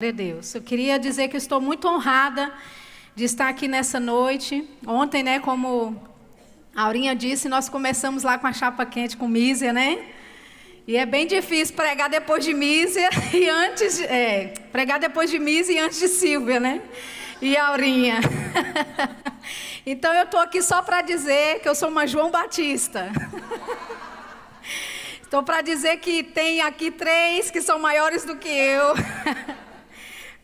Glória a Deus. Eu queria dizer que estou muito honrada de estar aqui nessa noite. Ontem, né, como a Aurinha disse, nós começamos lá com a chapa quente com Mísia, né? E é bem difícil pregar depois de Mísia e antes, é, pregar depois de Mísia e antes de Silvia, né? E Aurinha. então eu estou aqui só para dizer que eu sou uma João Batista. Estou para dizer que tem aqui três que são maiores do que eu.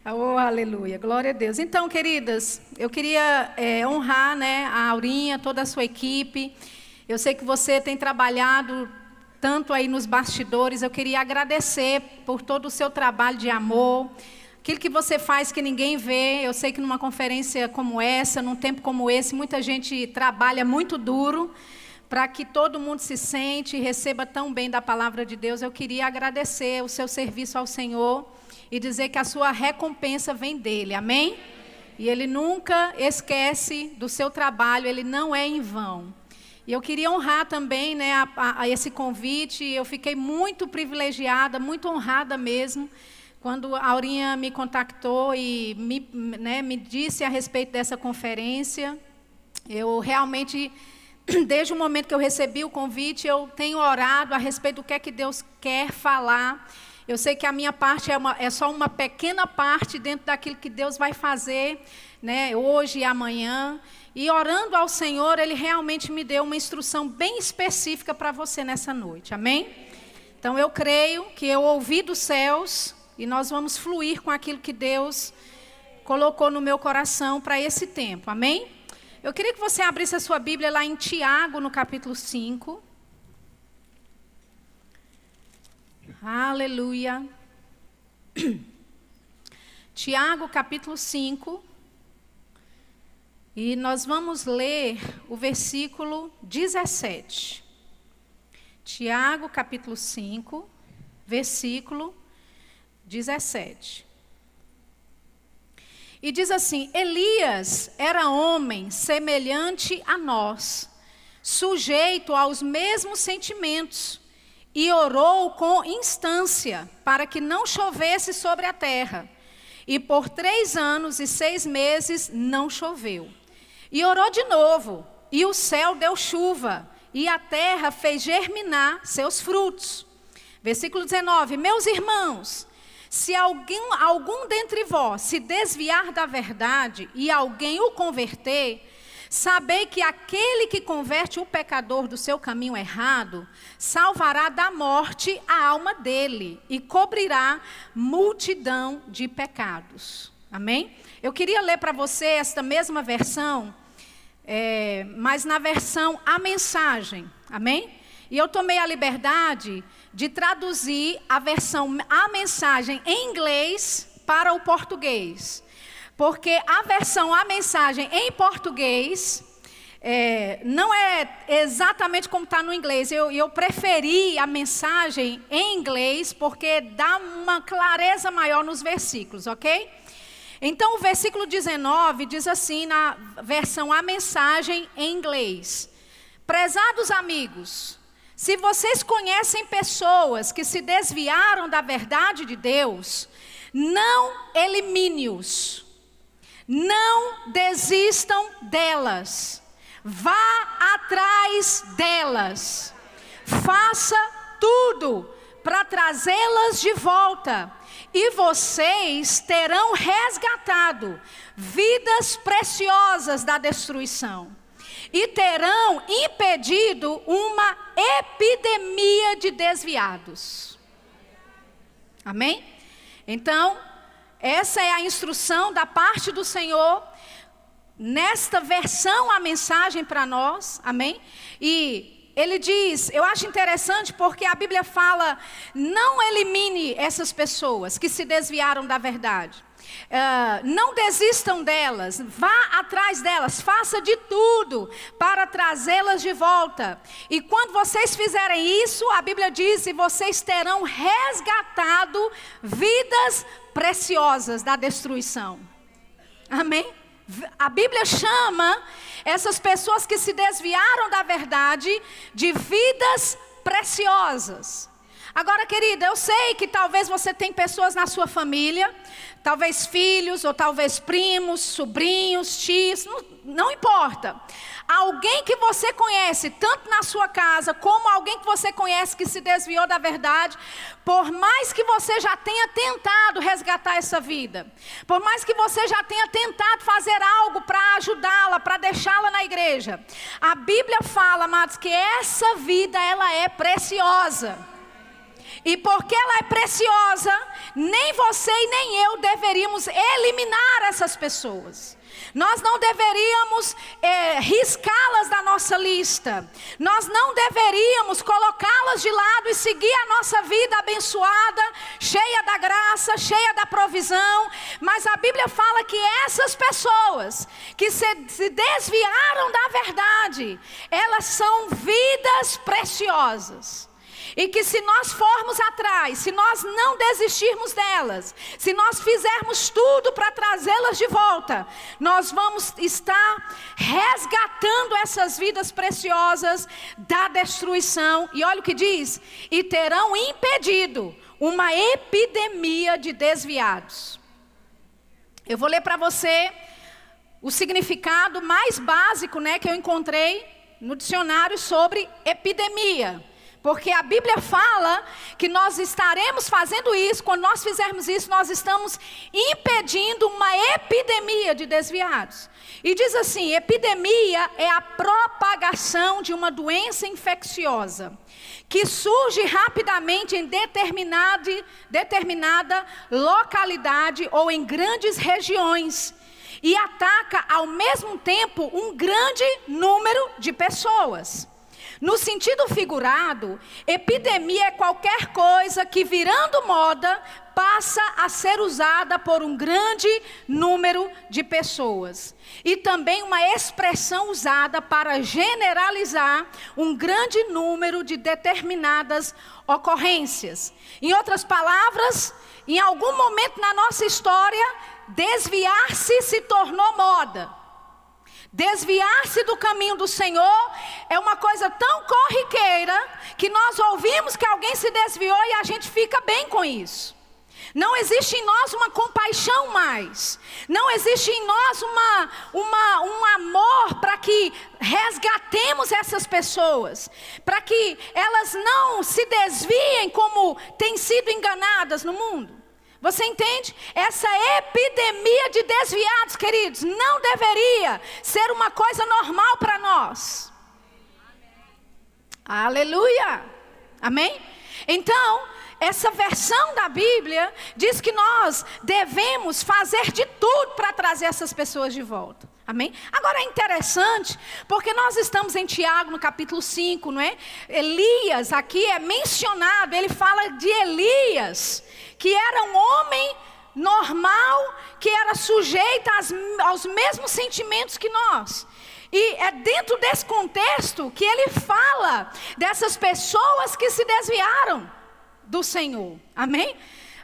Oh, aleluia, glória a Deus. Então, queridas, eu queria é, honrar né, a Aurinha, toda a sua equipe. Eu sei que você tem trabalhado tanto aí nos bastidores. Eu queria agradecer por todo o seu trabalho de amor, aquilo que você faz que ninguém vê. Eu sei que numa conferência como essa, num tempo como esse, muita gente trabalha muito duro para que todo mundo se sente e receba tão bem da palavra de Deus. Eu queria agradecer o seu serviço ao Senhor e dizer que a sua recompensa vem dele. Amém? E ele nunca esquece do seu trabalho, ele não é em vão. E eu queria honrar também né, a, a, esse convite. Eu fiquei muito privilegiada, muito honrada mesmo, quando a Aurinha me contactou e me, né, me disse a respeito dessa conferência. Eu realmente, desde o momento que eu recebi o convite, eu tenho orado a respeito do que é que Deus quer falar. Eu sei que a minha parte é, uma, é, só uma pequena parte dentro daquilo que Deus vai fazer né, hoje e amanhã. E orando ao Senhor, Ele realmente me deu uma instrução bem específica para você nessa noite. Amém? Então eu creio que eu ouvi dos céus e nós vamos fluir com aquilo que Deus colocou no meu coração para esse tempo. Amém? Eu queria que você abrisse a sua Bíblia lá em Tiago, no capítulo 5. Aleluia. Tiago capítulo 5. E nós vamos ler o versículo 17. Tiago capítulo 5, versículo 17. E diz assim: Elias era homem semelhante a nós, sujeito aos mesmos sentimentos e orou com instância para que não chovesse sobre a terra. E por três anos e seis meses não choveu. E orou de novo, e o céu deu chuva, e a terra fez germinar seus frutos. Versículo 19: Meus irmãos, se alguém, algum dentre vós se desviar da verdade e alguém o converter, Sabei que aquele que converte o pecador do seu caminho errado, salvará da morte a alma dele e cobrirá multidão de pecados. Amém? Eu queria ler para você esta mesma versão, é, mas na versão a mensagem. Amém? E eu tomei a liberdade de traduzir a versão a mensagem em inglês para o português. Porque a versão, a mensagem em português, é, não é exatamente como está no inglês. Eu, eu preferi a mensagem em inglês porque dá uma clareza maior nos versículos, ok? Então, o versículo 19 diz assim, na versão A Mensagem em inglês: Prezados amigos, se vocês conhecem pessoas que se desviaram da verdade de Deus, não elimine-os não desistam delas. Vá atrás delas. Faça tudo para trazê-las de volta. E vocês terão resgatado vidas preciosas da destruição. E terão impedido uma epidemia de desviados. Amém? Então, essa é a instrução da parte do Senhor, nesta versão, a mensagem para nós, amém? E ele diz, eu acho interessante porque a Bíblia fala: não elimine essas pessoas que se desviaram da verdade. Uh, não desistam delas, vá atrás delas, faça de tudo para trazê-las de volta. E quando vocês fizerem isso, a Bíblia diz: e vocês terão resgatado vidas preciosas da destruição. Amém? A Bíblia chama essas pessoas que se desviaram da verdade de vidas preciosas. Agora, querida, eu sei que talvez você tem pessoas na sua família, talvez filhos, ou talvez primos, sobrinhos, tios, não, não importa. Alguém que você conhece, tanto na sua casa, como alguém que você conhece que se desviou da verdade, por mais que você já tenha tentado resgatar essa vida, por mais que você já tenha tentado fazer algo para ajudá-la, para deixá-la na igreja, a Bíblia fala, amados, que essa vida ela é preciosa. E porque ela é preciosa, nem você e nem eu deveríamos eliminar essas pessoas. Nós não deveríamos é, riscá-las da nossa lista. Nós não deveríamos colocá-las de lado e seguir a nossa vida abençoada, cheia da graça, cheia da provisão. Mas a Bíblia fala que essas pessoas que se, se desviaram da verdade, elas são vidas preciosas. E que se nós formos atrás, se nós não desistirmos delas, se nós fizermos tudo para trazê-las de volta, nós vamos estar resgatando essas vidas preciosas da destruição. E olha o que diz: e terão impedido uma epidemia de desviados. Eu vou ler para você o significado mais básico, né, que eu encontrei no dicionário sobre epidemia. Porque a Bíblia fala que nós estaremos fazendo isso, quando nós fizermos isso, nós estamos impedindo uma epidemia de desviados. E diz assim: epidemia é a propagação de uma doença infecciosa que surge rapidamente em determinada, determinada localidade ou em grandes regiões e ataca ao mesmo tempo um grande número de pessoas. No sentido figurado, epidemia é qualquer coisa que, virando moda, passa a ser usada por um grande número de pessoas. E também uma expressão usada para generalizar um grande número de determinadas ocorrências. Em outras palavras, em algum momento na nossa história, desviar-se se tornou moda. Desviar-se do caminho do Senhor é uma coisa tão corriqueira que nós ouvimos que alguém se desviou e a gente fica bem com isso. Não existe em nós uma compaixão mais. Não existe em nós uma, uma, um amor para que resgatemos essas pessoas. Para que elas não se desviem como têm sido enganadas no mundo. Você entende? Essa epidemia de desviados, queridos, não deveria ser uma coisa normal para nós. Amém. Aleluia. Amém? Então, essa versão da Bíblia diz que nós devemos fazer de tudo para trazer essas pessoas de volta. Amém? Agora é interessante, porque nós estamos em Tiago, no capítulo 5, não é? Elias aqui é mencionado, ele fala de Elias que era um homem normal, que era sujeito às, aos mesmos sentimentos que nós. E é dentro desse contexto que ele fala dessas pessoas que se desviaram do Senhor. Amém?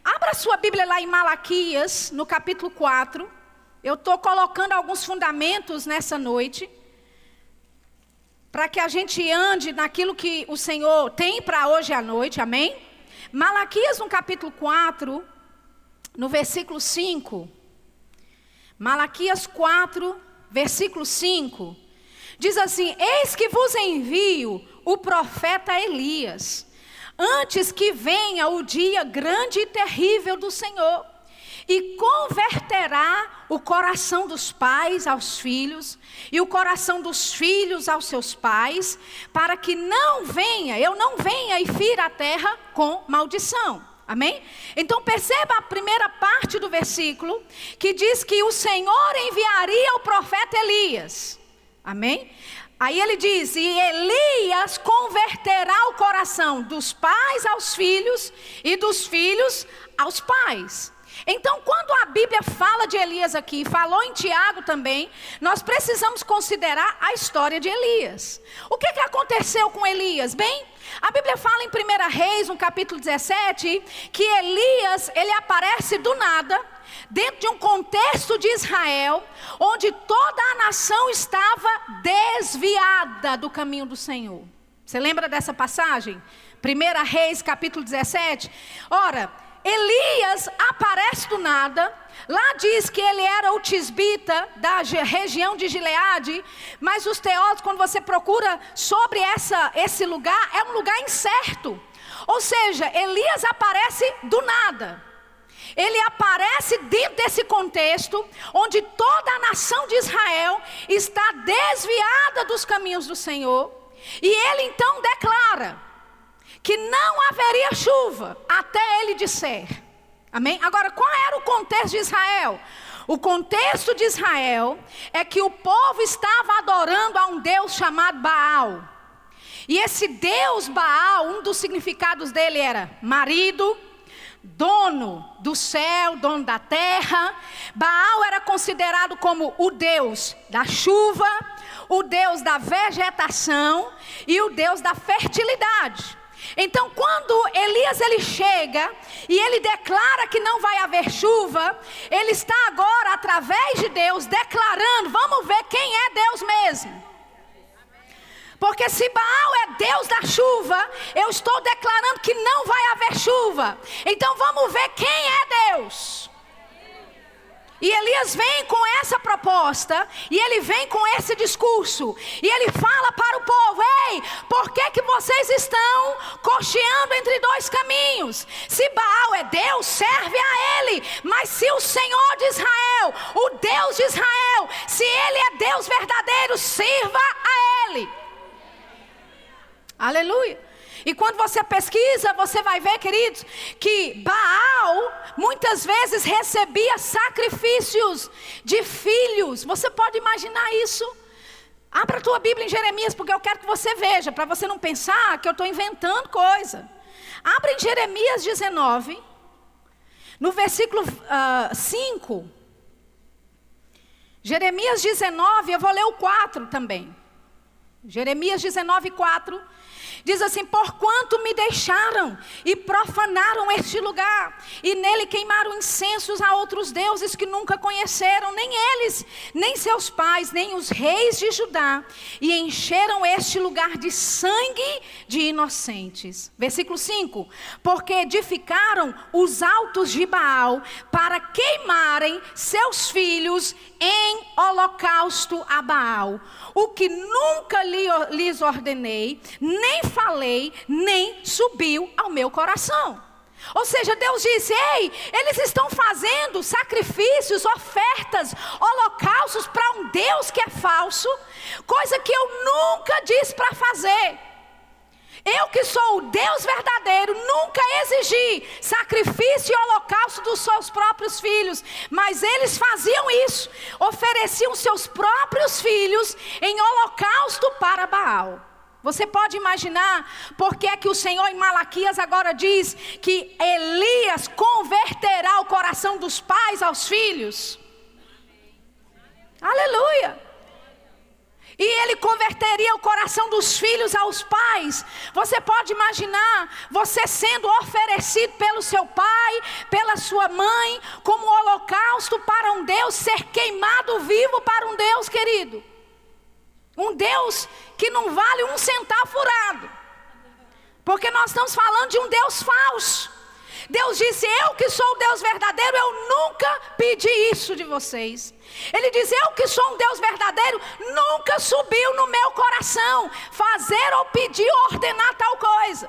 Abra sua Bíblia lá em Malaquias, no capítulo 4. Eu estou colocando alguns fundamentos nessa noite. Para que a gente ande naquilo que o Senhor tem para hoje à noite. Amém? Malaquias, no capítulo 4, no versículo 5. Malaquias 4, versículo 5. Diz assim: Eis que vos envio o profeta Elias, antes que venha o dia grande e terrível do Senhor e converterá o coração dos pais aos filhos e o coração dos filhos aos seus pais, para que não venha, eu não venha e fira a terra com maldição. Amém? Então perceba a primeira parte do versículo que diz que o Senhor enviaria o profeta Elias. Amém? Aí ele diz: E Elias converterá o coração dos pais aos filhos e dos filhos aos pais. Então, quando a Bíblia fala de Elias aqui, falou em Tiago também, nós precisamos considerar a história de Elias. O que, que aconteceu com Elias? Bem, a Bíblia fala em 1 Reis, no capítulo 17, que Elias, ele aparece do nada, dentro de um contexto de Israel, onde toda a nação estava desviada do caminho do Senhor. Você lembra dessa passagem? 1 Reis, capítulo 17. Ora, Elias aparece do nada. Lá diz que ele era o tisbita da região de Gileade, mas os teólogos, quando você procura sobre essa, esse lugar, é um lugar incerto. Ou seja, Elias aparece do nada. Ele aparece dentro desse contexto, onde toda a nação de Israel está desviada dos caminhos do Senhor, e ele então declara que não haveria chuva até ele disser. Amém? Agora, qual era o contexto de Israel? O contexto de Israel é que o povo estava adorando a um Deus chamado Baal. E esse Deus Baal, um dos significados dele era marido, dono do céu, dono da terra. Baal era considerado como o Deus da chuva, o Deus da vegetação e o Deus da fertilidade. Então, quando Elias ele chega e ele declara que não vai haver chuva, ele está agora através de Deus declarando, vamos ver quem é Deus mesmo. Porque se Baal é Deus da chuva, eu estou declarando que não vai haver chuva. Então vamos ver quem é Deus. E Elias vem com essa proposta, e ele vem com esse discurso, e ele fala para o povo: Ei, por que, que vocês estão cocheando entre dois caminhos? Se Baal é Deus, serve a ele, mas se o Senhor de Israel, o Deus de Israel, se ele é Deus verdadeiro, sirva a ele. Aleluia. E quando você pesquisa, você vai ver, queridos, que Baal muitas vezes recebia sacrifícios de filhos. Você pode imaginar isso? Abra a tua Bíblia em Jeremias, porque eu quero que você veja, para você não pensar que eu estou inventando coisa. Abra em Jeremias 19, no versículo uh, ah, 5. Jeremias 19, eu vou ler o 4 também. Jeremias 19, 4. Diz assim: Porquanto me deixaram e profanaram este lugar, e nele queimaram incensos a outros deuses que nunca conheceram, nem eles, nem seus pais, nem os reis de Judá, e encheram este lugar de sangue de inocentes. Versículo 5: Porque edificaram os altos de Baal para queimarem seus filhos em holocausto a Baal, o que nunca lhes ordenei, nem falei, nem subiu ao meu coração. Ou seja, Deus disse: Ei, eles estão fazendo sacrifícios, ofertas, holocaustos para um Deus que é falso, coisa que eu nunca disse para fazer. Eu que sou o Deus verdadeiro, nunca exigi sacrifício e holocausto dos seus próprios filhos, mas eles faziam isso, ofereciam seus próprios filhos em holocausto para Baal. Você pode imaginar por que é que o Senhor em Malaquias agora diz que Elias converterá o coração dos pais aos filhos? Aleluia! e ele converteria o coração dos filhos aos pais. Você pode imaginar você sendo oferecido pelo seu pai, pela sua mãe, como holocausto para um Deus, ser queimado vivo para um Deus, querido. Um Deus que não vale um centavo furado. Porque nós estamos falando de um Deus falso. Deus disse: Eu que sou o Deus verdadeiro, eu nunca pedi isso de vocês. Ele diz: Eu que sou um Deus verdadeiro, nunca subiu no meu coração fazer ou pedir ou ordenar tal coisa.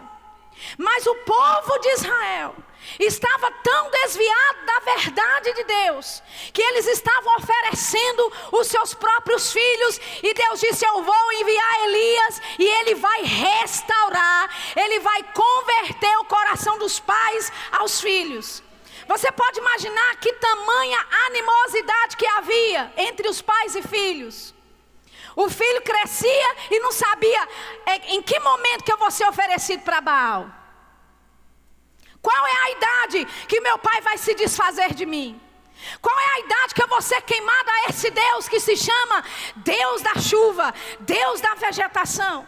Mas o povo de Israel estava tão desviado da verdade de Deus, que eles estavam oferecendo os seus próprios filhos, e Deus disse: Eu vou enviar Elias, e ele vai restaurar, ele vai converter o coração dos pais aos filhos. Você pode imaginar que tamanha animosidade que havia entre os pais e filhos. O filho crescia e não sabia é, em que momento que eu vou ser oferecido para Baal. Qual é a idade que meu pai vai se desfazer de mim? Qual é a idade que eu vou ser queimada a esse Deus que se chama Deus da chuva, Deus da vegetação?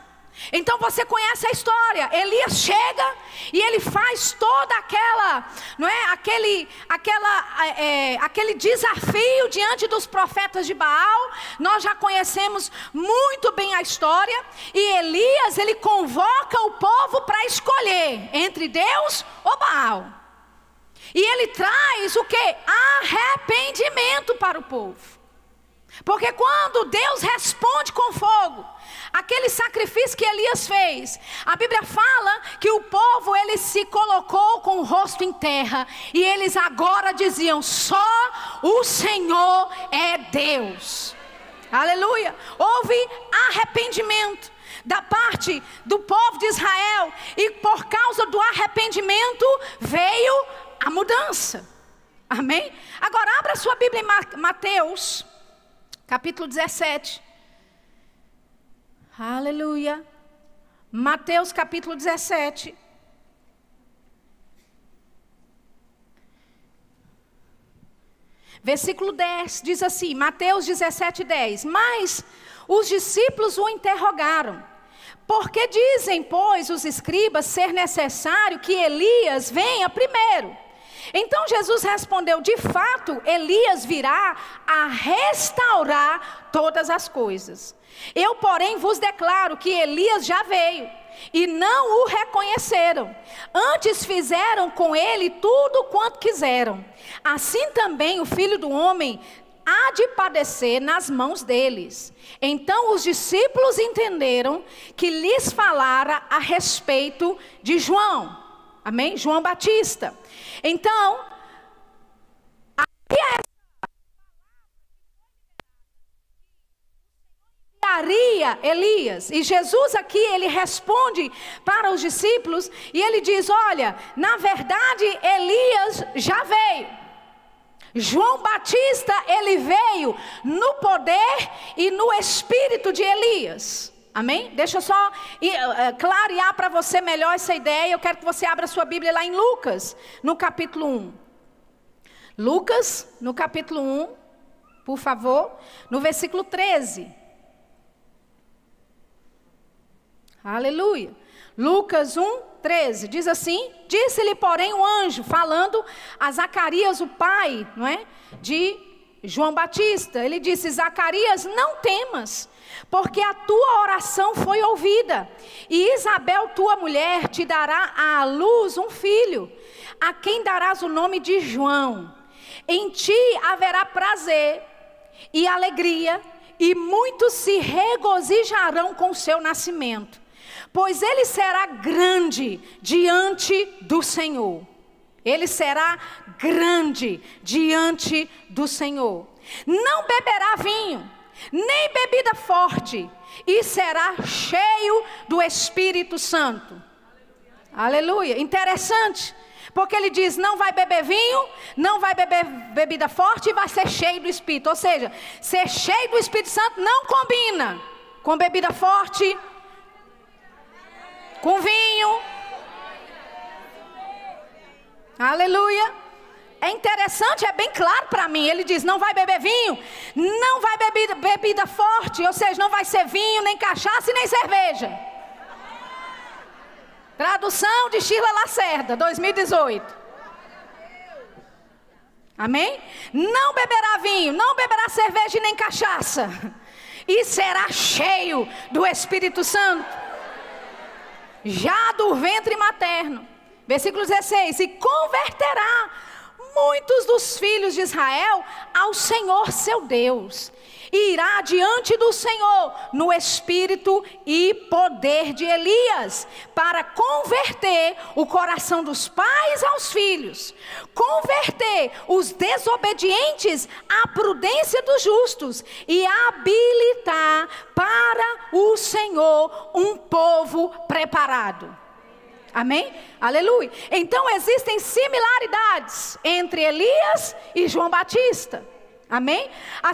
Então você conhece a história. Elias chega e ele faz toda aquela, não é, aquele, aquela, é, aquele desafio diante dos profetas de Baal. Nós já conhecemos muito bem a história. E Elias ele convoca o povo para escolher entre Deus ou Baal. E ele traz o que? Arrependimento para o povo. Porque quando Deus responde com fogo, aquele sacrifício que Elias fez, a Bíblia fala que o povo ele se colocou com o rosto em terra e eles agora diziam: só o Senhor é Deus. Aleluia. Houve arrependimento da parte do povo de Israel e por causa do arrependimento veio a mudança. Amém? Agora abra sua Bíblia em Mateus capítulo 17. Aleluia. Mateus capítulo 17. Versículo 10 diz assim: Mateus 17, 10. Mas os discípulos o interrogaram. Porque dizem, pois, os escribas ser necessário que Elias venha primeiro. Então Jesus respondeu: De fato, Elias virá a restaurar todas as coisas. Eu, porém, vos declaro que Elias já veio e não o reconheceram. Antes fizeram com ele tudo quanto quiseram. Assim também o filho do homem há de padecer nas mãos deles. Então os discípulos entenderam que lhes falara a respeito de João. Amém? João Batista. Então, aqui é essa enviaria Elias. E Jesus aqui ele responde para os discípulos e ele diz: "Olha, na verdade Elias já veio. João Batista ele veio no poder e no espírito de Elias. Amém? Deixa eu só uh, clarear para você melhor essa ideia. Eu quero que você abra sua Bíblia lá em Lucas, no capítulo 1. Lucas, no capítulo 1, por favor, no versículo 13. Aleluia. Lucas 1, 13. Diz assim: Disse-lhe, porém, o anjo, falando a Zacarias, o pai, não é? De João Batista. Ele disse: Zacarias, não temas porque a tua oração foi ouvida, e Isabel, tua mulher, te dará à luz um filho, a quem darás o nome de João. Em ti haverá prazer e alegria, e muitos se regozijarão com o seu nascimento, pois ele será grande diante do Senhor. Ele será grande diante do Senhor. Não beberá vinho nem bebida forte, e será cheio do Espírito Santo. Aleluia. Interessante. Porque ele diz: não vai beber vinho, não vai beber bebida forte e vai ser cheio do Espírito. Ou seja, ser cheio do Espírito Santo não combina com bebida forte, com vinho. Aleluia. É interessante, é bem claro para mim. Ele diz: não vai beber vinho, não vai beber bebida forte, ou seja, não vai ser vinho, nem cachaça e nem cerveja. Tradução de Sheila Lacerda, 2018. Amém? Não beberá vinho, não beberá cerveja e nem cachaça, e será cheio do Espírito Santo, já do ventre materno. Versículo 16: e converterá muitos dos filhos de Israel ao Senhor seu Deus. E irá diante do Senhor no espírito e poder de Elias, para converter o coração dos pais aos filhos, converter os desobedientes à prudência dos justos e habilitar para o Senhor um povo preparado. Amém? Aleluia. Então existem similaridades entre Elias e João Batista. Amém? A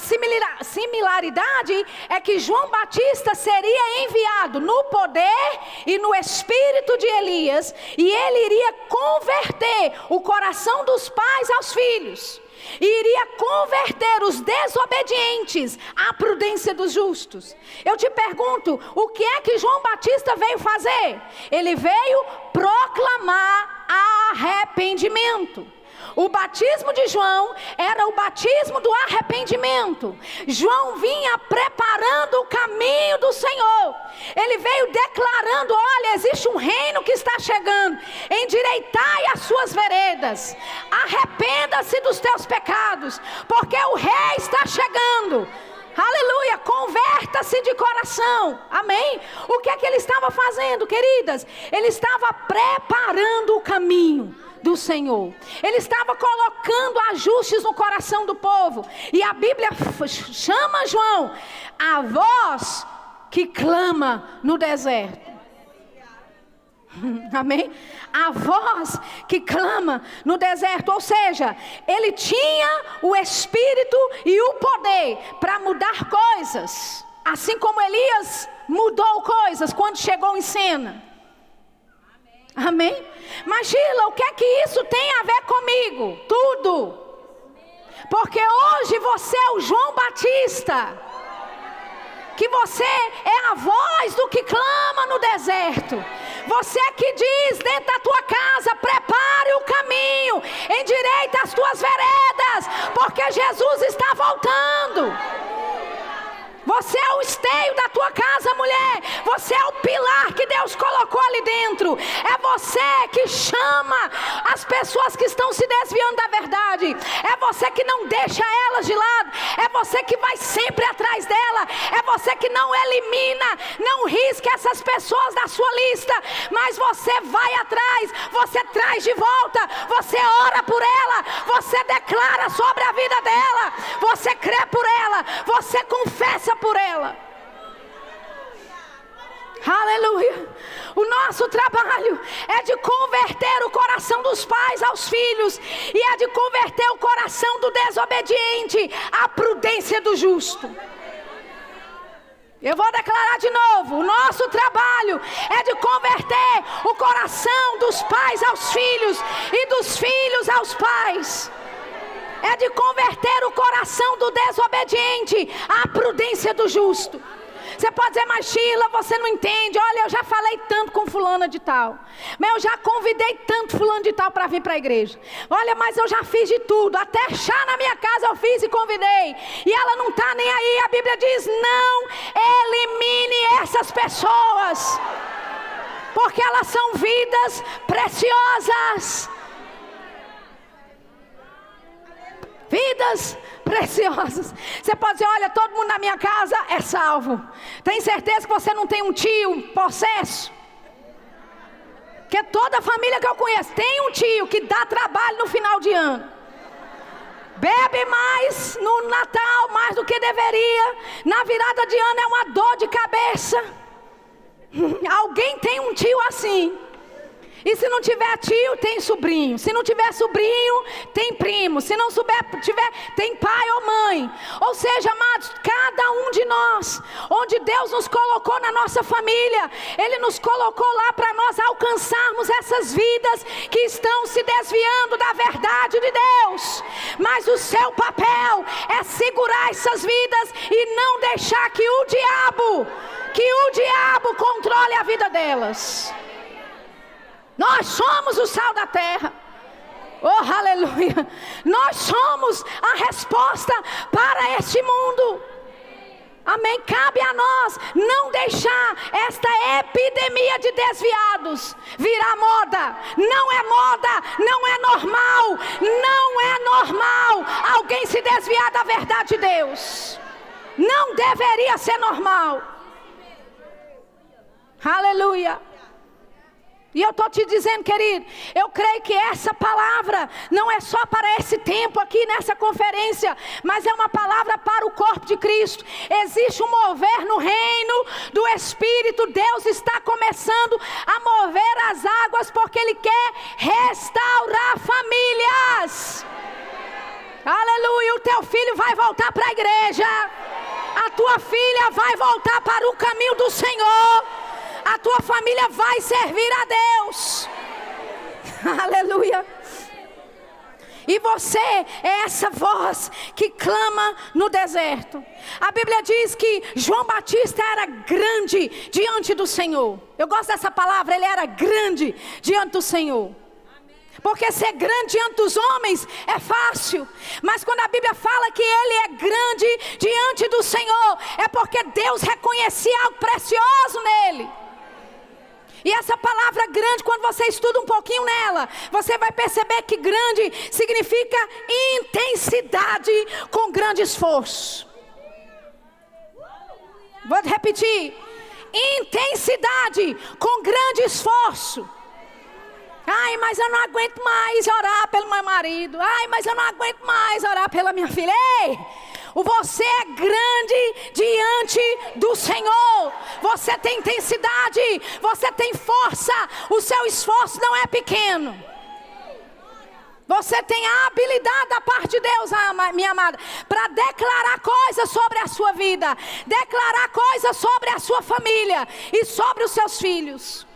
similaridade é que João Batista seria enviado no poder e no espírito de Elias, e ele iria converter o coração dos pais aos filhos. E iria converter os desobedientes à prudência dos justos. Eu te pergunto, o que é que João Batista veio fazer? Ele veio proclamar arrependimento. O batismo de João era o batismo do arrependimento. João vinha preparando o caminho do Senhor. Ele veio declarando: olha, existe um reino que está chegando. Endireitai as suas veredas. Arrependa-se dos teus pecados, porque o rei está chegando. Aleluia, converta-se de coração. Amém? O que é que ele estava fazendo, queridas? Ele estava preparando o caminho do Senhor. Ele estava colocando ajustes no coração do povo. E a Bíblia chama João a voz que clama no deserto. Amém? A voz que clama no deserto, ou seja, ele tinha o espírito e o poder para mudar coisas, assim como Elias mudou coisas quando chegou em cena. Amém? Mas Sheila, o que é que isso tem a ver comigo? Tudo. Porque hoje você é o João Batista. Que você é a voz do que clama no deserto. Você é que diz dentro da tua casa: prepare o caminho, endireita as tuas veredas, porque Jesus está voltando. Você é o esteio da tua casa, mulher. Você é o pilar que Deus colocou ali dentro. É você que chama as pessoas que estão se desviando da verdade. É você que não deixa elas de lado. É você que vai sempre atrás dela. É você que não elimina, não risca essas pessoas da sua lista. Mas você vai atrás. Você traz de volta. Você ora por ela. Você declara sobre a vida dela. Você crê por ela. Você confessa por ela. Aleluia. O nosso trabalho é de converter o coração dos pais aos filhos e é de converter o coração do desobediente à prudência do justo. Eu vou declarar de novo: o nosso trabalho é de converter o coração dos pais aos filhos e dos filhos aos pais é de converter o coração do desobediente à prudência do justo. Você pode dizer, mas Sheila, você não entende. Olha, eu já falei tanto com fulana de tal. Mas eu já convidei tanto fulano de tal para vir para a igreja. Olha, mas eu já fiz de tudo. Até chá na minha casa eu fiz e convidei. E ela não está nem aí. A Bíblia diz: não elimine essas pessoas. Porque elas são vidas preciosas. Vidas preciosas. Você pode dizer: olha, todo mundo na minha casa é salvo. Tem certeza que você não tem um tio possesso? Que toda família que eu conheço tem um tio que dá trabalho no final de ano. Bebe mais no Natal, mais do que deveria. Na virada de ano é uma dor de cabeça. Alguém tem um tio assim. E se não tiver tio, tem sobrinho. Se não tiver sobrinho, tem primo. Se não souber, tiver, tem pai ou mãe. Ou seja, amados, cada um de nós, onde Deus nos colocou na nossa família, Ele nos colocou lá para nós alcançarmos essas vidas que estão se desviando da verdade de Deus. Mas o seu papel é segurar essas vidas e não deixar que o diabo, que o diabo controle a vida delas. Nós somos o sal da terra. Oh, aleluia! Nós somos a resposta para este mundo. Amém. Cabe a nós não deixar esta epidemia de desviados virar moda. Não é moda, não é normal, não é normal alguém se desviar da verdade de Deus. Não deveria ser normal. Aleluia. E eu estou te dizendo, querido, eu creio que essa palavra não é só para esse tempo aqui nessa conferência, mas é uma palavra para o corpo de Cristo. Existe um mover no reino do Espírito, Deus está começando a mover as águas porque Ele quer restaurar famílias. Aleluia, o teu filho vai voltar para a igreja, a tua filha vai voltar para o caminho do Senhor a tua família vai servir a Deus. Aleluia. E você é essa voz que clama no deserto. A Bíblia diz que João Batista era grande diante do Senhor. Eu gosto dessa palavra, ele era grande diante do Senhor. Porque ser grande diante dos homens é fácil, mas quando a Bíblia fala que ele é grande diante do Senhor, é porque Deus reconhecia algo precioso nele. E essa palavra grande, quando você estuda um pouquinho nela, você vai perceber que grande significa intensidade com grande esforço. Vou repetir: intensidade com grande esforço. Ai, mas eu não aguento mais orar pelo meu marido. Ai, mas eu não aguento mais orar pela minha filha. Ei! Você é grande diante do Senhor. Você tem intensidade, você tem força. O seu esforço não é pequeno. Você tem a habilidade da parte de Deus, minha amada, para declarar coisas sobre a sua vida, declarar coisas sobre a sua família e sobre os seus filhos.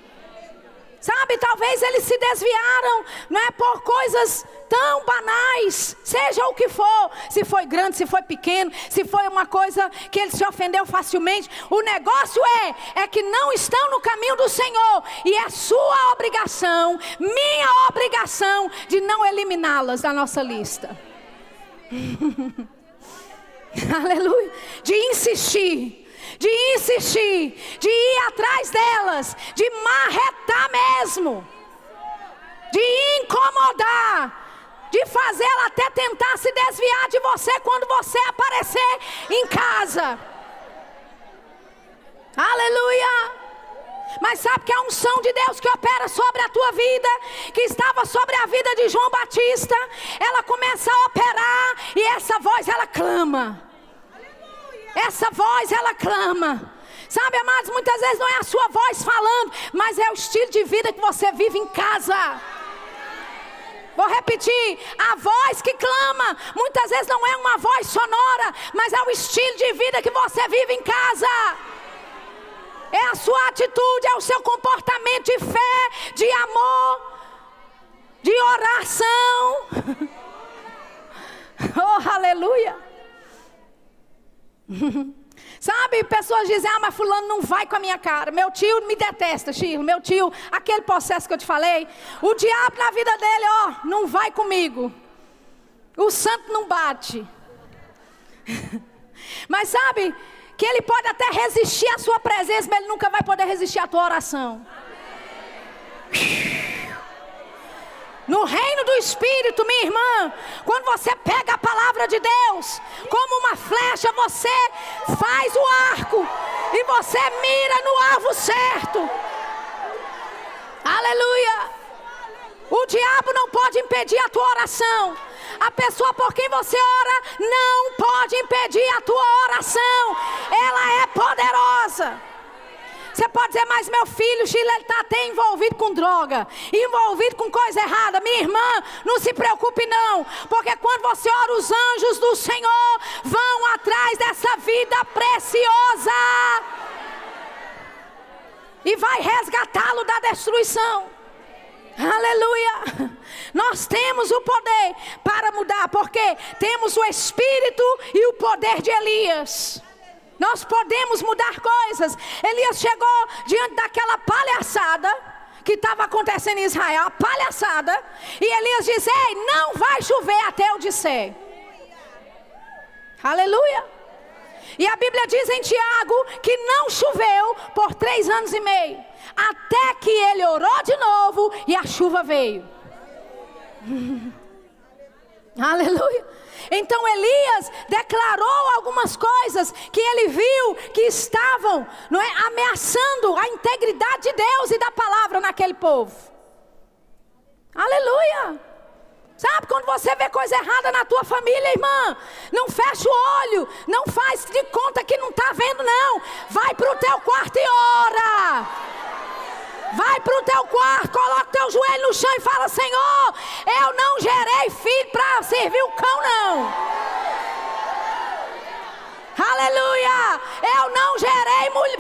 Sabe, talvez eles se desviaram, não é por coisas tão banais, seja o que for, se foi grande, se foi pequeno, se foi uma coisa que ele se ofendeu facilmente. O negócio é é que não estão no caminho do Senhor e é sua obrigação, minha obrigação de não eliminá-las da nossa lista. Aleluia, de insistir de insistir, de ir atrás delas, de marretar mesmo, de incomodar, de fazê-la até tentar se desviar de você quando você aparecer em casa. Aleluia! Mas sabe que a unção de Deus que opera sobre a tua vida, que estava sobre a vida de João Batista, ela começa a operar e essa voz ela clama. Essa voz ela clama. Sabe, amados, muitas vezes não é a sua voz falando, mas é o estilo de vida que você vive em casa. Vou repetir: a voz que clama, muitas vezes não é uma voz sonora, mas é o estilo de vida que você vive em casa. É a sua atitude, é o seu comportamento de fé, de amor, de oração. oh, aleluia. Sabe, pessoas dizem, ah, mas fulano não vai com a minha cara. Meu tio me detesta, Chilo. Meu tio, aquele processo que eu te falei. O diabo na vida dele, ó, não vai comigo. O santo não bate. mas sabe, que ele pode até resistir à sua presença, mas ele nunca vai poder resistir à tua oração. No reino do Espírito, minha irmã, quando você pega a palavra de Deus, como uma flecha, você faz o arco e você mira no alvo certo. Aleluia! O diabo não pode impedir a tua oração. A pessoa por quem você ora não pode impedir a tua oração. Ela é poderosa. Você pode dizer, mas meu filho, Chile, ele está até envolvido com droga, envolvido com coisa errada. Minha irmã, não se preocupe não, porque quando você ora, os anjos do Senhor vão atrás dessa vida preciosa e vai resgatá-lo da destruição. Aleluia! Nós temos o poder para mudar, porque temos o espírito e o poder de Elias. Nós podemos mudar coisas. Elias chegou diante daquela palhaçada que estava acontecendo em Israel, a palhaçada, e Elias diz: Ei, não vai chover até eu disser. Aleluia. E a Bíblia diz em Tiago que não choveu por três anos e meio, até que ele orou de novo e a chuva veio. Aleluia. Então Elias declarou algumas coisas que ele viu que estavam não é, ameaçando a integridade de Deus e da palavra naquele povo. Aleluia. Sabe quando você vê coisa errada na tua família, irmã? Não fecha o olho, não faz de conta que não está vendo, não. Vai para o teu quarto e ora. Vai para o teu quarto, coloca teu joelho no chão e fala: Senhor, eu não gerei filho para servir o cão, não. Aleluia! Eu não gerei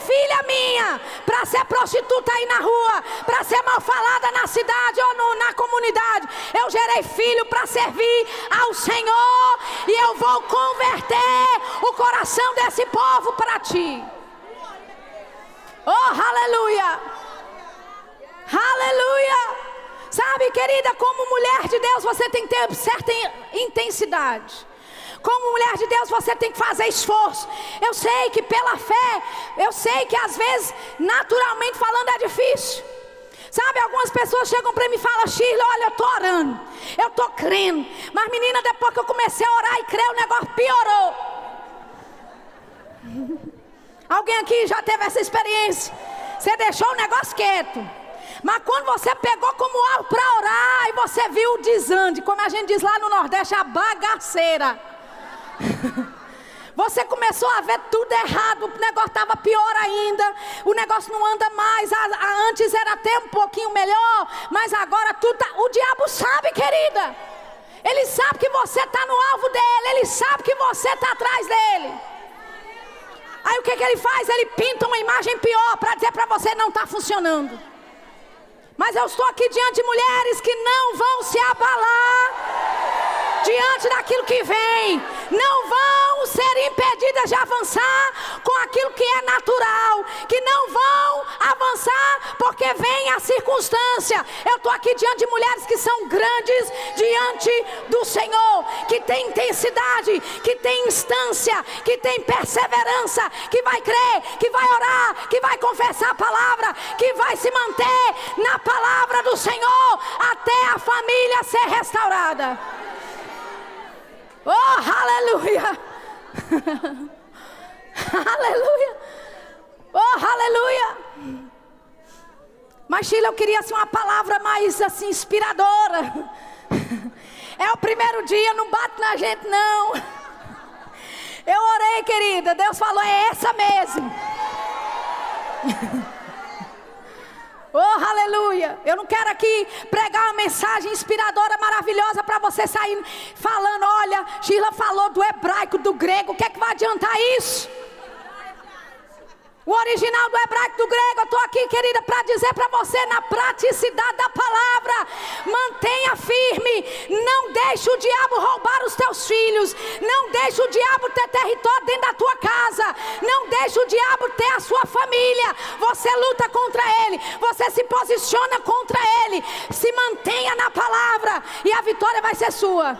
filha minha para ser prostituta aí na rua, para ser mal falada na cidade ou no, na comunidade. Eu gerei filho para servir ao Senhor e eu vou converter o coração desse povo para ti. Oh, aleluia! Aleluia! Sabe, querida, como mulher de Deus, você tem que ter certa intensidade. Como mulher de Deus, você tem que fazer esforço. Eu sei que pela fé, eu sei que às vezes, naturalmente falando, é difícil. Sabe, algumas pessoas chegam para mim e falam, Shirley, olha, eu estou orando, eu estou crendo. Mas menina, depois que eu comecei a orar e crer, o negócio piorou. Alguém aqui já teve essa experiência? Você deixou o negócio quieto. Mas quando você pegou como algo para orar e você viu o desande, como a gente diz lá no Nordeste, a bagaceira. Você começou a ver tudo errado, o negócio estava pior ainda, o negócio não anda mais. A, a, antes era até um pouquinho melhor, mas agora tudo tá, o diabo sabe, querida. Ele sabe que você está no alvo dele, ele sabe que você está atrás dele. Aí o que, que ele faz? Ele pinta uma imagem pior para dizer para você não está funcionando. Mas eu estou aqui diante de mulheres que não vão se abalar diante daquilo que vem, não vão ser impedidas de avançar com aquilo que é natural, que não vão avançar porque vem a circunstância. Eu estou aqui diante de mulheres que são grandes diante do Senhor, que tem intensidade, que tem instância, que tem perseverança, que vai crer, que vai orar, que vai confessar a palavra, que vai se manter na palavra do Senhor até a família ser restaurada. Oh, aleluia! aleluia! Oh, aleluia! Mas Sheila, eu queria assim, uma palavra mais assim inspiradora. É o primeiro dia, não bate na gente não. Eu orei, querida. Deus falou, é essa mesmo. Oh, aleluia. Eu não quero aqui pregar uma mensagem inspiradora, maravilhosa para você sair falando: olha, Sheila falou do hebraico, do grego, o que é que vai adiantar isso? O original do hebraico do grego, eu estou aqui, querida, para dizer para você, na praticidade da palavra, mantenha firme, não deixe o diabo roubar os teus filhos, não deixe o diabo ter território dentro da tua casa, não deixe o diabo ter a sua família. Você luta contra ele, você se posiciona contra ele, se mantenha na palavra e a vitória vai ser sua.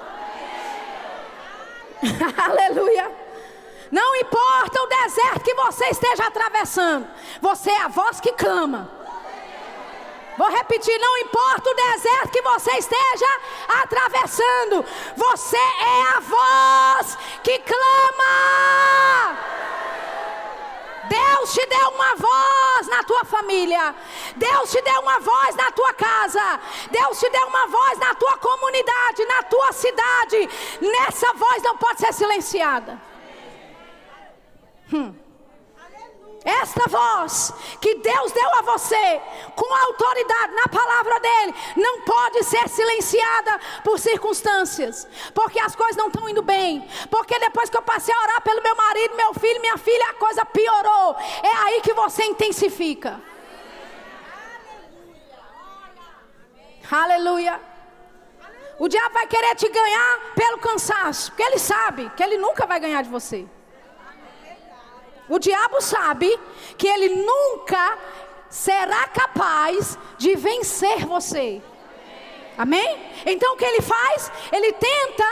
Aleluia. Não importa o deserto que você esteja atravessando, você é a voz que clama. Vou repetir: não importa o deserto que você esteja atravessando, você é a voz que clama. Deus te deu uma voz na tua família. Deus te deu uma voz na tua casa. Deus te deu uma voz na tua comunidade, na tua cidade. Nessa voz não pode ser silenciada. Hum. Esta voz que Deus deu a você, com autoridade na palavra dele, não pode ser silenciada por circunstâncias, porque as coisas não estão indo bem. Porque depois que eu passei a orar pelo meu marido, meu filho, minha filha, a coisa piorou. É aí que você intensifica. Aleluia. O diabo vai querer te ganhar pelo cansaço, porque ele sabe que ele nunca vai ganhar de você. O diabo sabe que ele nunca será capaz de vencer você. Amém? Então o que ele faz? Ele tenta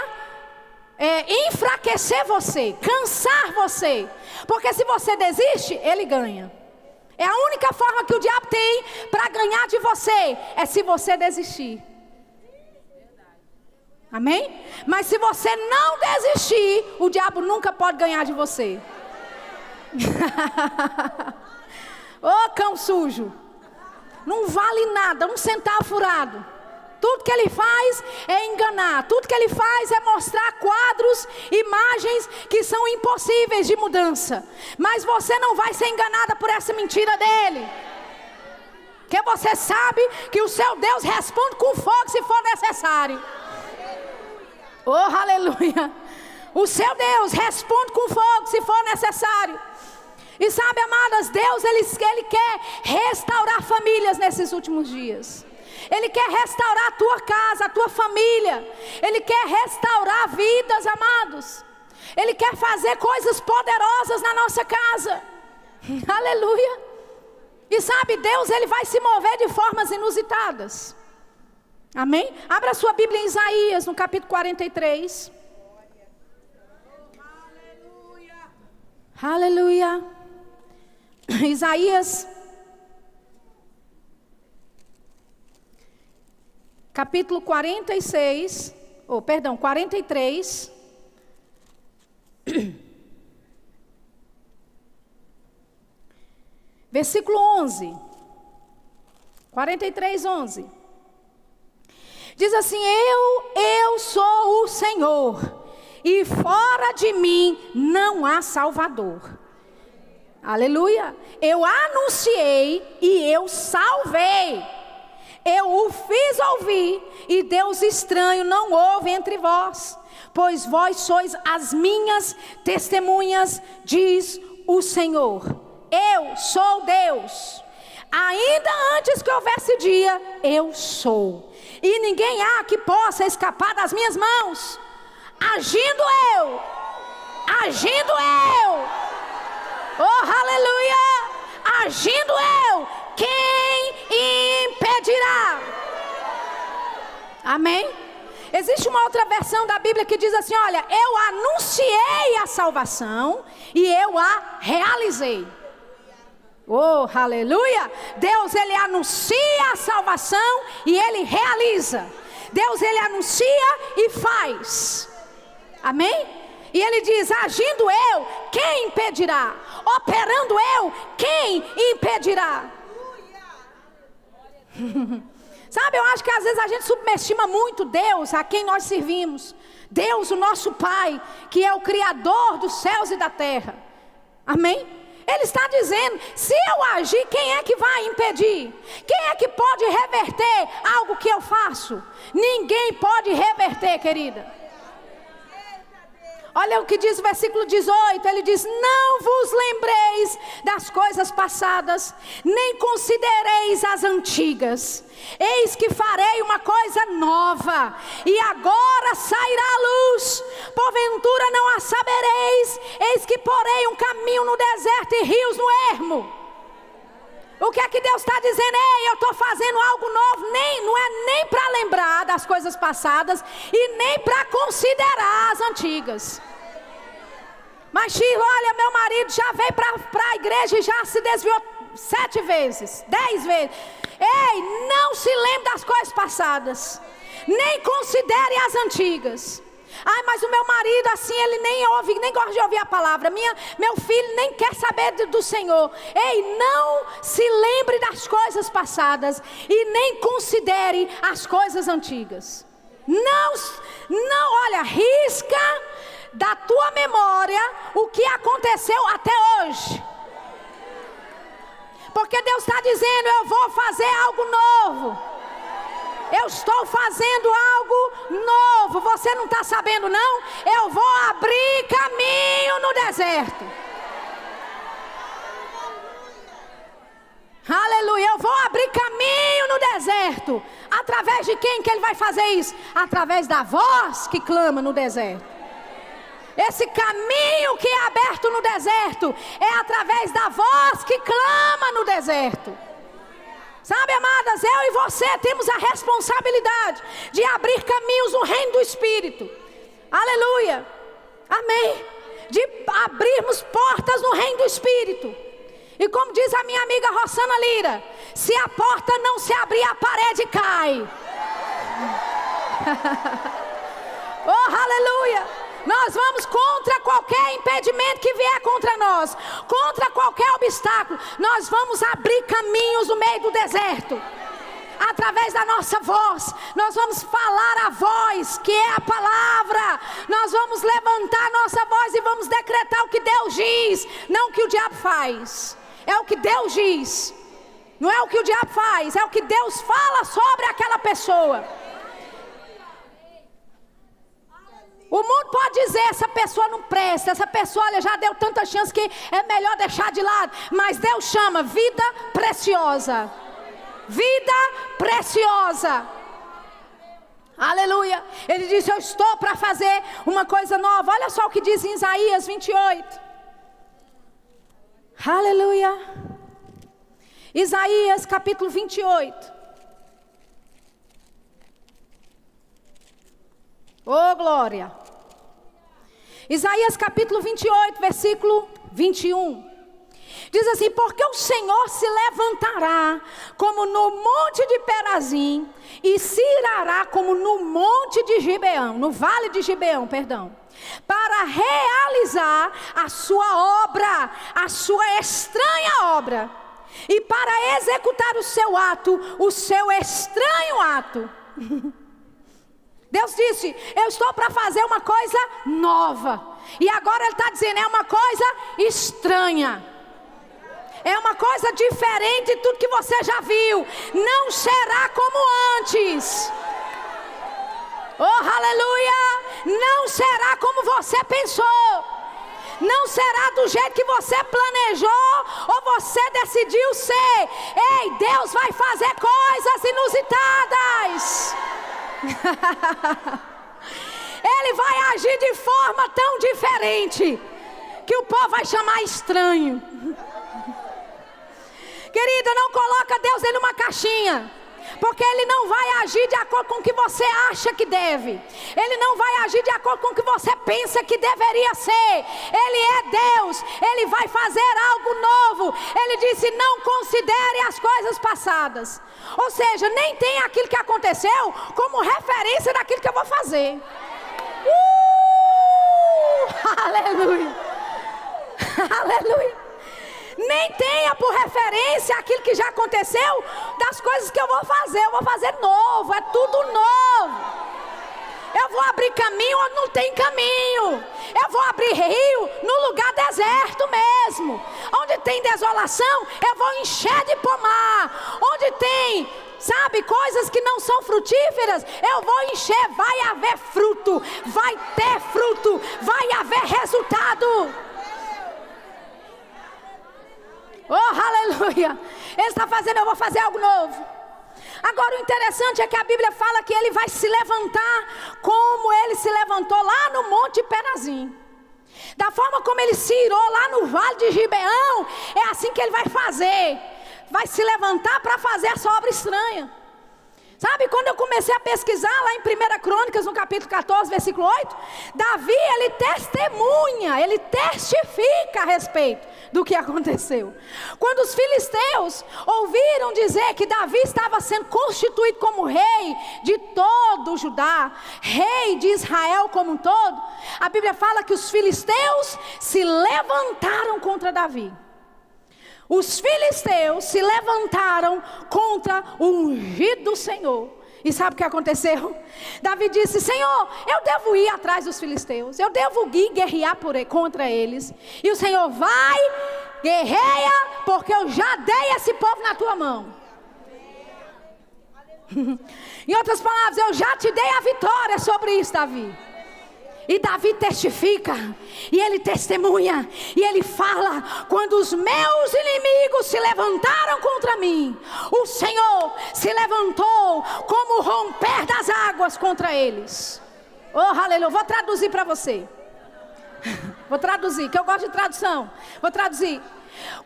é, enfraquecer você, cansar você. Porque se você desiste, ele ganha. É a única forma que o diabo tem para ganhar de você é se você desistir. Amém? Mas se você não desistir, o diabo nunca pode ganhar de você. Ô oh, cão sujo. Não vale nada, um centavo furado. Tudo que ele faz é enganar. Tudo que ele faz é mostrar quadros, imagens que são impossíveis de mudança. Mas você não vai ser enganada por essa mentira dele. Porque você sabe que o seu Deus responde com fogo se for necessário. Oh, aleluia. O seu Deus responde com fogo se for necessário. E sabe, amadas, Deus ele, ele quer restaurar famílias nesses últimos dias. Ele quer restaurar a tua casa, a tua família. Ele quer restaurar vidas, amados. Ele quer fazer coisas poderosas na nossa casa. Aleluia. E sabe, Deus ele vai se mover de formas inusitadas. Amém? Abra sua Bíblia em Isaías, no capítulo 43. Aleluia. Isaías, capítulo 46, ou oh, perdão, 43. Versículo 11. 43, 11. Diz assim: Eu, eu sou o Senhor, e fora de mim não há Salvador. Aleluia. Eu anunciei e eu salvei. Eu o fiz ouvir, e Deus estranho não houve entre vós, pois vós sois as minhas testemunhas, diz o Senhor. Eu sou Deus. Ainda antes que houvesse dia, eu sou. E ninguém há que possa escapar das minhas mãos. Agindo eu, agindo eu Oh, aleluia! Agindo eu, quem impedirá? Amém? Existe uma outra versão da Bíblia que diz assim: Olha, eu anunciei a salvação e eu a realizei. Oh, aleluia! Deus ele anuncia a salvação e ele realiza. Deus ele anuncia e faz. Amém? E ele diz: agindo eu, quem impedirá? Operando eu, quem impedirá? Sabe, eu acho que às vezes a gente subestima muito Deus, a quem nós servimos. Deus, o nosso Pai, que é o Criador dos céus e da terra. Amém? Ele está dizendo: se eu agir, quem é que vai impedir? Quem é que pode reverter algo que eu faço? Ninguém pode reverter, querida. Olha o que diz o versículo 18: ele diz: Não vos lembreis das coisas passadas, nem considereis as antigas. Eis que farei uma coisa nova, e agora sairá a luz. Porventura não a sabereis. Eis que porei um caminho no deserto e rios no ermo. O que é que Deus está dizendo? Ei, eu estou fazendo algo novo. Nem, não é nem para lembrar das coisas passadas e nem para considerar as antigas. Mas Chilo, olha, meu marido já veio para a igreja e já se desviou sete vezes, dez vezes. Ei, não se lembre das coisas passadas. Nem considere as antigas. Ai, mas o meu marido assim, ele nem ouve, nem gosta de ouvir a palavra. Minha, meu filho nem quer saber do, Senhor. Ei, não se lembre das coisas passadas e nem considere as coisas antigas. Não, não, olha, risca da tua memória o que aconteceu até hoje. Porque Deus está dizendo: Eu vou fazer algo novo. Eu estou fazendo algo novo. Você não está sabendo, não? Eu vou abrir caminho no deserto. Aleluia. Eu vou abrir caminho no deserto. Através de quem que ele vai fazer isso? Através da voz que clama no deserto. Esse caminho que é aberto no deserto é através da voz que clama no deserto. Sabe, amadas, eu e você temos a responsabilidade de abrir caminhos no reino do Espírito. Aleluia. Amém. De abrirmos portas no reino do Espírito. E como diz a minha amiga Rossana Lira, se a porta não se abrir, a parede cai. oh, aleluia. Nós vamos contra qualquer impedimento que vier contra nós, contra qualquer obstáculo. Nós vamos abrir caminhos no meio do deserto. Através da nossa voz, nós vamos falar a voz, que é a palavra. Nós vamos levantar nossa voz e vamos decretar o que Deus diz, não o que o diabo faz. É o que Deus diz. Não é o que o diabo faz, é o que Deus fala sobre aquela pessoa. O mundo pode dizer: essa pessoa não presta, essa pessoa olha, já deu tanta chance que é melhor deixar de lado. Mas Deus chama vida preciosa. Vida preciosa. Aleluia. Ele disse: Eu estou para fazer uma coisa nova. Olha só o que diz em Isaías 28. Aleluia. Isaías capítulo 28. Oh, glória. Isaías capítulo 28, versículo 21. Diz assim: Porque o Senhor se levantará como no monte de Perazim e se irará como no monte de Gibeão, no vale de Gibeão, perdão, para realizar a sua obra, a sua estranha obra, e para executar o seu ato, o seu estranho ato. Deus disse: Eu estou para fazer uma coisa nova. E agora Ele está dizendo: é uma coisa estranha. É uma coisa diferente de tudo que você já viu. Não será como antes. Oh, aleluia! Não será como você pensou. Não será do jeito que você planejou ou você decidiu ser. Ei, Deus vai fazer coisas inusitadas. Ele vai agir de forma tão diferente que o povo vai chamar estranho. Querida, não coloca Deus em uma caixinha. Porque Ele não vai agir de acordo com o que você acha que deve. Ele não vai agir de acordo com o que você pensa que deveria ser. Ele é Deus. Ele vai fazer algo novo. Ele disse: não considere as coisas passadas. Ou seja, nem tem aquilo que aconteceu como referência daquilo que eu vou fazer. Uh! Aleluia! Aleluia! Nem tenha por referência aquilo que já aconteceu das coisas que eu vou fazer. Eu vou fazer novo, é tudo novo. Eu vou abrir caminho onde não tem caminho. Eu vou abrir rio no lugar deserto mesmo. Onde tem desolação, eu vou encher de pomar. Onde tem, sabe, coisas que não são frutíferas, eu vou encher. Vai haver fruto, vai ter fruto, vai haver resultado. Oh, aleluia! Ele está fazendo, eu vou fazer algo novo. Agora, o interessante é que a Bíblia fala que ele vai se levantar como ele se levantou lá no Monte Perazim. Da forma como ele se irou lá no Vale de Gibeão, é assim que ele vai fazer. Vai se levantar para fazer essa obra estranha. Sabe, quando eu comecei a pesquisar lá em 1 Crônicas, no capítulo 14, versículo 8, Davi, ele testemunha, ele testifica a respeito do que aconteceu. Quando os filisteus ouviram dizer que Davi estava sendo constituído como rei de todo Judá, rei de Israel como um todo, a Bíblia fala que os filisteus se levantaram contra Davi os filisteus se levantaram contra o ungido do Senhor. E sabe o que aconteceu? Davi disse: Senhor, eu devo ir atrás dos filisteus, eu devo ir guerrear por, contra eles. E o Senhor vai, guerreia, porque eu já dei esse povo na tua mão. em outras palavras, eu já te dei a vitória sobre isso, Davi. E Davi testifica, e ele testemunha, e ele fala: quando os meus inimigos se levantaram contra mim, o Senhor se levantou como romper das águas contra eles. Oh, aleluia. Vou traduzir para você. Vou traduzir, que eu gosto de tradução. Vou traduzir.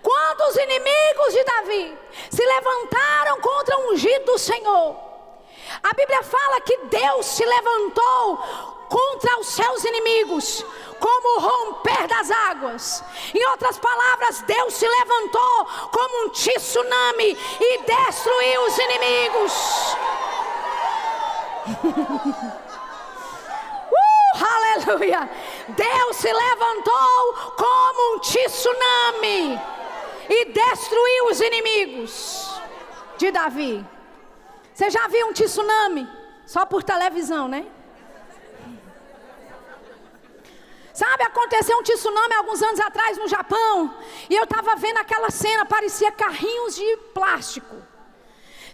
Quando os inimigos de Davi se levantaram contra o ungido do Senhor, a Bíblia fala que Deus se levantou contra os seus inimigos, como o romper das águas. Em outras palavras, Deus se levantou como um tsunami e destruiu os inimigos. uh, aleluia! Deus se levantou como um tsunami e destruiu os inimigos de Davi. Você já viu um tsunami? Só por televisão, né? Sabe, aconteceu um tsunami alguns anos atrás no Japão. E eu estava vendo aquela cena, parecia carrinhos de plástico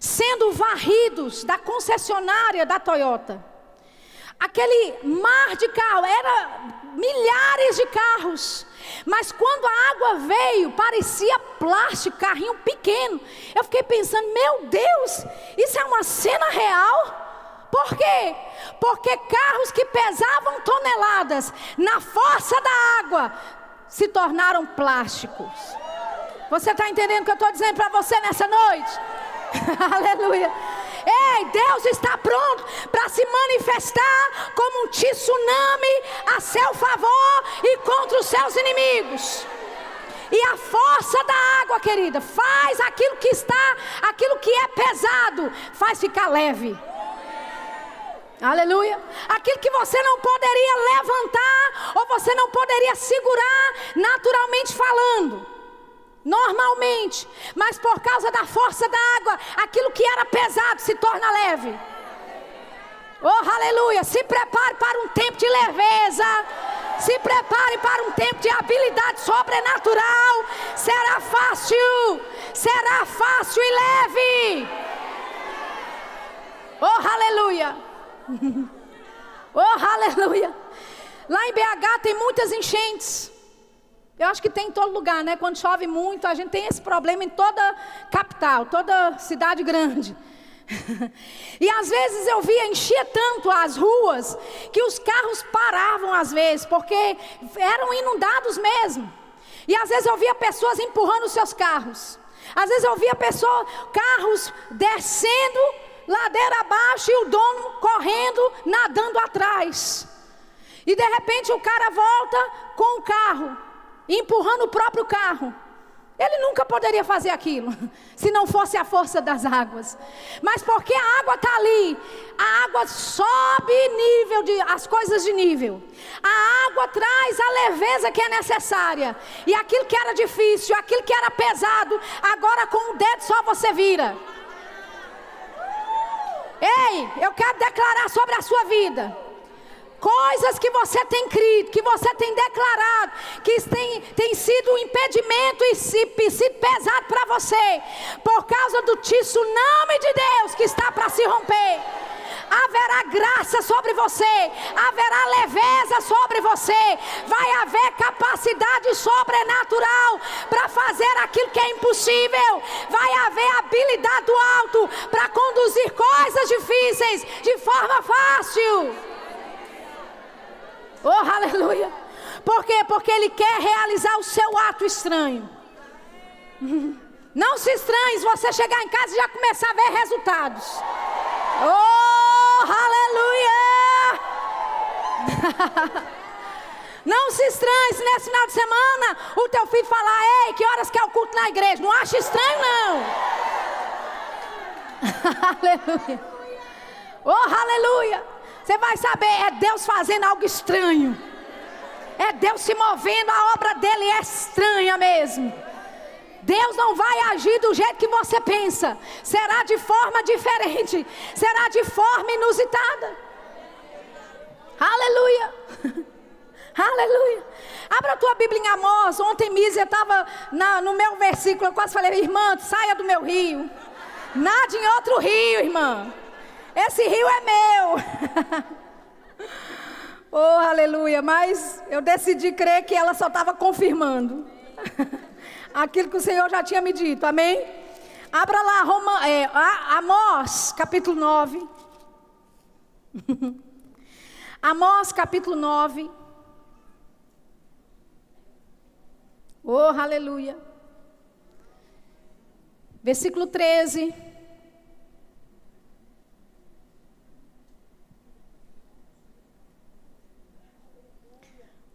sendo varridos da concessionária da Toyota. aquele mar de carro, era milhares de carros. Mas quando a água veio, parecia plástico, carrinho pequeno. Eu fiquei pensando, meu Deus, isso é uma cena real? Por quê? Porque carros que pesavam toneladas na força da água se tornaram plásticos. Você está entendendo o que eu estou dizendo para você nessa noite? Aleluia. Ei, Deus está pronto para se manifestar como um tsunami a seu favor e contra os seus inimigos. E a força da água, querida, faz aquilo que está, aquilo que é pesado, faz ficar leve. Aleluia. Aquilo que você não poderia levantar, ou você não poderia segurar, naturalmente falando normalmente, mas por causa da força da água, aquilo que era pesado se torna leve. Oh, aleluia! Se prepare para um tempo de leveza. Se prepare para um tempo de habilidade sobrenatural. Será fácil. Será fácil e leve. Oh, aleluia! Oh, aleluia! Lá em BH tem muitas enchentes. Eu acho que tem em todo lugar, né? Quando chove muito, a gente tem esse problema em toda capital, toda cidade grande. e às vezes eu via encher tanto as ruas que os carros paravam às vezes, porque eram inundados mesmo. E às vezes eu via pessoas empurrando seus carros. Às vezes eu via pessoas, carros descendo ladeira abaixo e o dono correndo, nadando atrás. E de repente o cara volta com o carro empurrando o próprio carro. Ele nunca poderia fazer aquilo, se não fosse a força das águas. Mas porque a água está ali, a água sobe nível de as coisas de nível. A água traz a leveza que é necessária. E aquilo que era difícil, aquilo que era pesado, agora com o dedo só você vira. Ei, eu quero declarar sobre a sua vida coisas que você tem crido, que você tem declarado, que tem, tem sido um impedimento e sido pesado para você, por causa do tsunami de Deus que está para se romper. Haverá graça sobre você, haverá leveza sobre você, vai haver capacidade sobrenatural para fazer aquilo que é impossível, vai haver habilidade do alto para conduzir coisas difíceis de forma fácil. Oh, aleluia. Por quê? Porque Ele quer realizar o seu ato estranho. Não se estranhe se você chegar em casa e já começar a ver resultados. Oh, aleluia! Não se estranhe se nesse final de semana o teu filho falar: Ei, que horas que é o culto na igreja? Não acha estranho, não. aleluia. Oh, aleluia. Você vai saber, é Deus fazendo algo estranho. É Deus se movendo, a obra dele é estranha mesmo. Deus não vai agir do jeito que você pensa. Será de forma diferente. Será de forma inusitada. Aleluia. Aleluia. Abra a tua Bíblia em Amós. Ontem, Mísia estava no meu versículo. Eu quase falei, irmã, saia do meu rio. Nada em outro rio, irmã. Esse rio é meu. oh, aleluia. Mas eu decidi crer que ela só estava confirmando aquilo que o Senhor já tinha me dito. Amém? Abra lá, Roma, é, Amós, capítulo 9. Amós, capítulo 9. Oh, aleluia. Versículo 13.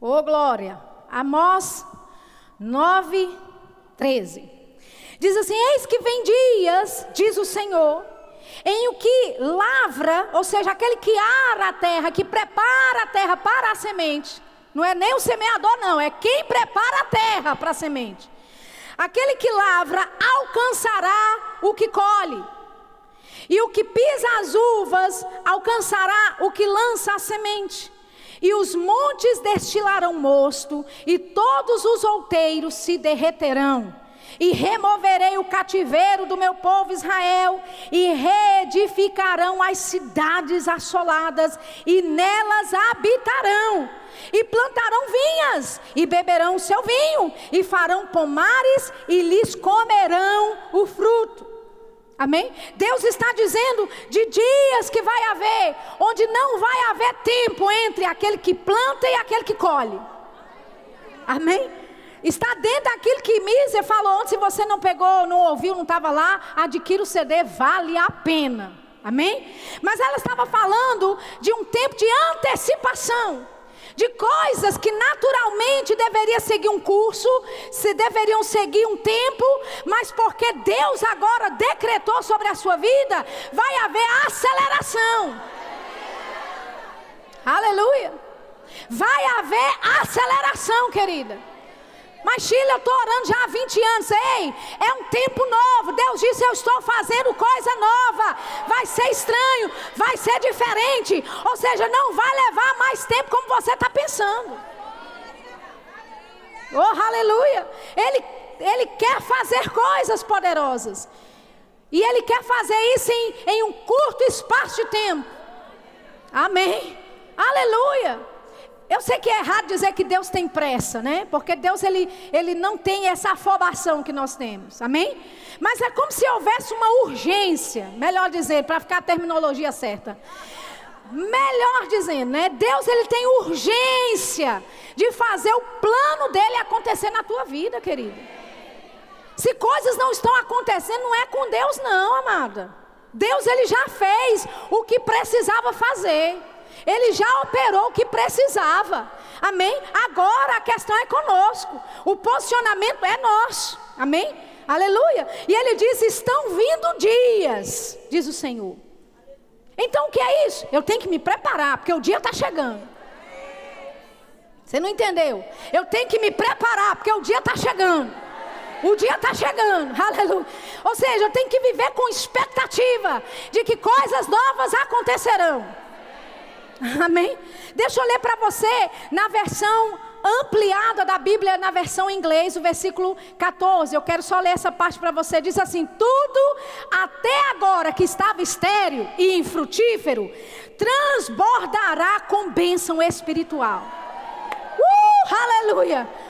Ô oh, glória. Amós 9, 13. Diz assim: Eis que vem dias, diz o Senhor, em o que lavra, ou seja, aquele que ara a terra, que prepara a terra para a semente. Não é nem o semeador, não, é quem prepara a terra para a semente. Aquele que lavra alcançará o que colhe. E o que pisa as uvas alcançará o que lança a semente. E os montes destilarão mosto, e todos os outeiros se derreterão. E removerei o cativeiro do meu povo Israel, e reedificarão as cidades assoladas, e nelas habitarão, e plantarão vinhas, e beberão o seu vinho, e farão pomares, e lhes comerão o fruto. Amém? Deus está dizendo de dias que vai haver, onde não vai haver tempo entre aquele que planta e aquele que colhe. Amém? Está dentro daquilo que Míser falou ontem. Se você não pegou, não ouviu, não estava lá, adquira o CD, vale a pena. Amém? Mas ela estava falando de um tempo de antecipação de coisas que naturalmente deveria seguir um curso, se deveriam seguir um tempo, mas porque Deus agora decretou sobre a sua vida, vai haver aceleração. Aleluia. Vai haver aceleração, querida. Mas Chile, eu estou orando já há 20 anos. Ei, é um tempo novo. Deus disse: Eu estou fazendo coisa nova. Vai ser estranho, vai ser diferente. Ou seja, não vai levar mais tempo como você está pensando. Oh, aleluia. Ele, ele quer fazer coisas poderosas. E Ele quer fazer isso em, em um curto espaço de tempo. Amém. Aleluia. Eu sei que é errado dizer que Deus tem pressa, né? Porque Deus ele, ele não tem essa afobação que nós temos. Amém? Mas é como se houvesse uma urgência, melhor dizer, para ficar a terminologia certa. Melhor dizendo, né? Deus ele tem urgência de fazer o plano dele acontecer na tua vida, querido. Se coisas não estão acontecendo, não é com Deus não, amada. Deus ele já fez o que precisava fazer. Ele já operou o que precisava. Amém? Agora a questão é conosco. O posicionamento é nosso. Amém? Aleluia. E ele diz: estão vindo dias, diz o Senhor. Então o que é isso? Eu tenho que me preparar, porque o dia está chegando. Você não entendeu? Eu tenho que me preparar, porque o dia está chegando. O dia está chegando, aleluia. Ou seja, eu tenho que viver com expectativa de que coisas novas acontecerão. Amém? Deixa eu ler para você na versão ampliada da Bíblia, na versão em inglês, o versículo 14. Eu quero só ler essa parte para você. Diz assim: Tudo até agora que estava estéril e infrutífero, transbordará com bênção espiritual. Uh, aleluia!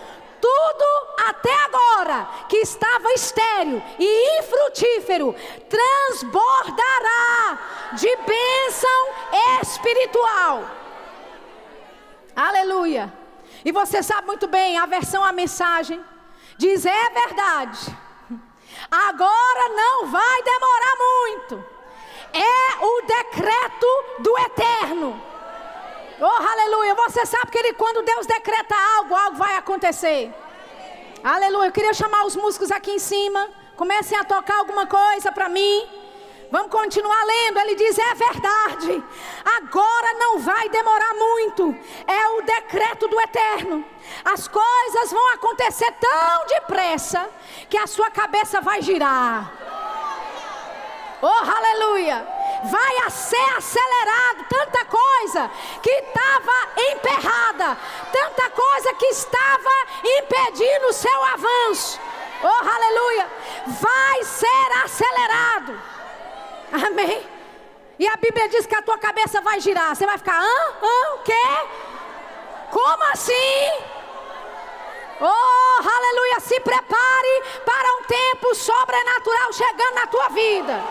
Tudo até agora que estava estéril e infrutífero transbordará de bênção espiritual. Aleluia. E você sabe muito bem, a versão a mensagem diz é verdade. Agora não vai demorar muito. É o decreto do eterno. Oh, aleluia. Você sabe que ele, quando Deus decreta algo, algo vai acontecer. Aleluia. Eu queria chamar os músicos aqui em cima. Comecem a tocar alguma coisa para mim. Vamos continuar lendo. Ele diz: é verdade. Agora não vai demorar muito. É o decreto do eterno. As coisas vão acontecer tão depressa que a sua cabeça vai girar. Oh, aleluia! Vai ser acelerado tanta coisa que estava emperrada, tanta coisa que estava impedindo o seu avanço. Oh, aleluia! Vai ser acelerado. Amém. E a Bíblia diz que a tua cabeça vai girar. Você vai ficar, hã? Hã? O quê? Como assim? Oh, aleluia! Se prepare para um tempo sobrenatural chegando na tua vida.